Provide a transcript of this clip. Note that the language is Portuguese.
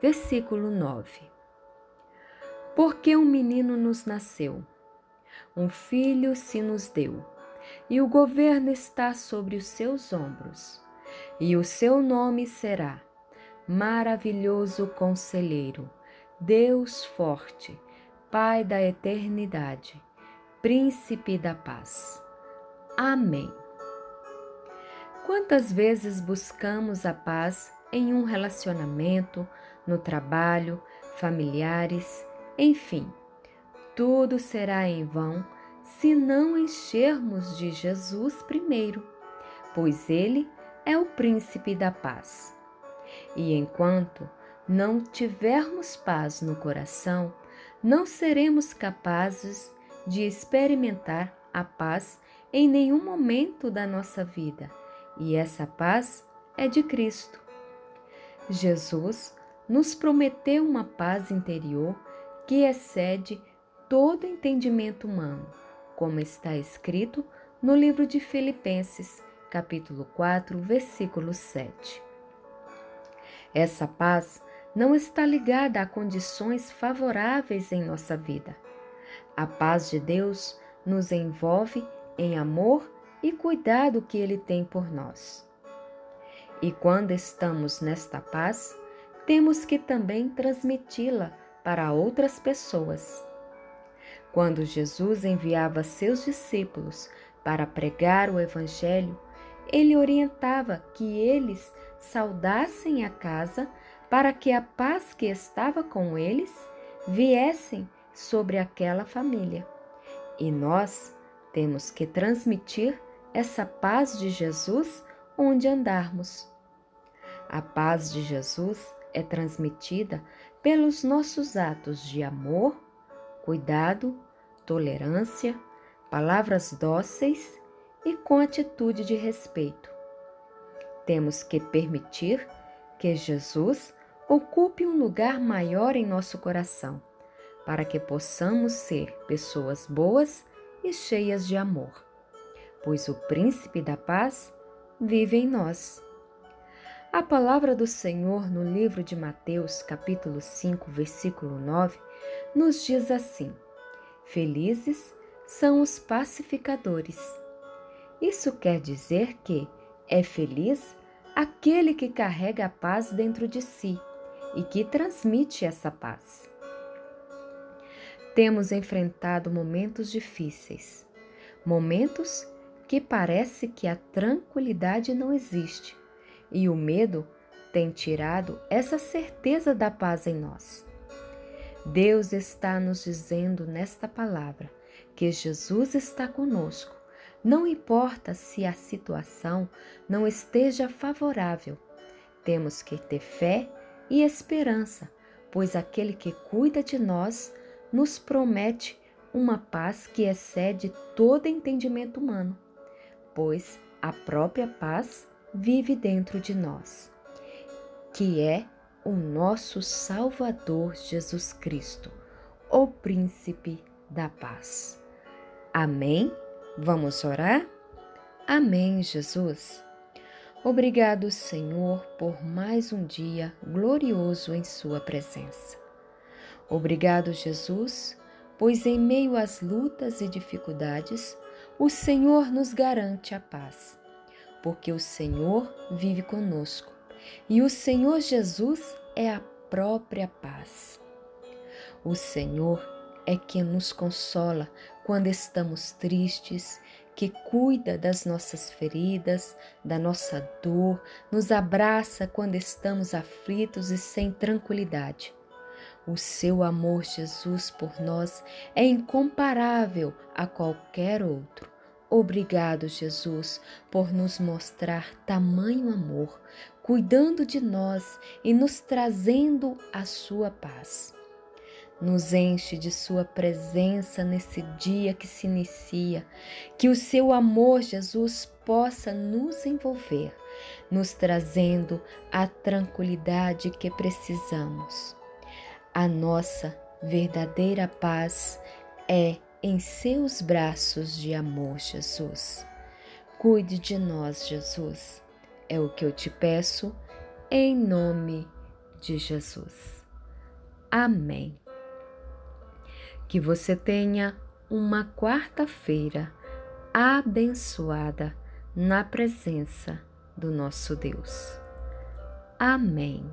versículo 9. Porque um menino nos nasceu, um filho se nos deu, e o governo está sobre os seus ombros, e o seu nome será Maravilhoso Conselheiro, Deus Forte, Pai da eternidade, Príncipe da paz. Amém. Quantas vezes buscamos a paz em um relacionamento, no trabalho, familiares, enfim, tudo será em vão se não enchermos de Jesus primeiro, pois Ele é o príncipe da paz. E enquanto não tivermos paz no coração, não seremos capazes de experimentar a paz em nenhum momento da nossa vida, e essa paz é de Cristo. Jesus nos prometeu uma paz interior que excede todo entendimento humano, como está escrito no livro de Filipenses, capítulo 4, versículo 7. Essa paz não está ligada a condições favoráveis em nossa vida. A paz de Deus nos envolve em amor e cuidado que Ele tem por nós. E quando estamos nesta paz, temos que também transmiti-la para outras pessoas. Quando Jesus enviava seus discípulos para pregar o Evangelho, ele orientava que eles saudassem a casa para que a paz que estava com eles viessem sobre aquela família. E nós temos que transmitir essa paz de Jesus onde andarmos. A paz de Jesus é transmitida pelos nossos atos de amor, cuidado, tolerância, palavras dóceis e com atitude de respeito. Temos que permitir que Jesus ocupe um lugar maior em nosso coração, para que possamos ser pessoas boas e cheias de amor, pois o Príncipe da Paz vive em nós. A palavra do Senhor no livro de Mateus, capítulo 5, versículo 9, nos diz assim: Felizes são os pacificadores. Isso quer dizer que é feliz aquele que carrega a paz dentro de si e que transmite essa paz. Temos enfrentado momentos difíceis, momentos que parece que a tranquilidade não existe e o medo tem tirado essa certeza da paz em nós. Deus está nos dizendo nesta palavra que Jesus está conosco. Não importa se a situação não esteja favorável, temos que ter fé e esperança, pois aquele que cuida de nós nos promete uma paz que excede todo entendimento humano, pois a própria paz vive dentro de nós, que é o nosso Salvador Jesus Cristo, o Príncipe da Paz. Amém? Vamos orar? Amém, Jesus. Obrigado, Senhor, por mais um dia glorioso em Sua presença. Obrigado, Jesus, pois em meio às lutas e dificuldades, o Senhor nos garante a paz porque o Senhor vive conosco e o Senhor Jesus é a própria paz. O Senhor é quem nos consola quando estamos tristes, que cuida das nossas feridas, da nossa dor, nos abraça quando estamos aflitos e sem tranquilidade. O seu amor, Jesus, por nós é incomparável a qualquer outro Obrigado, Jesus, por nos mostrar tamanho amor, cuidando de nós e nos trazendo a sua paz. Nos enche de Sua presença nesse dia que se inicia, que o Seu amor, Jesus, possa nos envolver, nos trazendo a tranquilidade que precisamos. A nossa verdadeira paz é em Seus braços de amor, Jesus. Cuide de nós, Jesus. É o que eu te peço, em nome de Jesus. Amém. Que você tenha uma quarta-feira abençoada na presença do nosso Deus. Amém.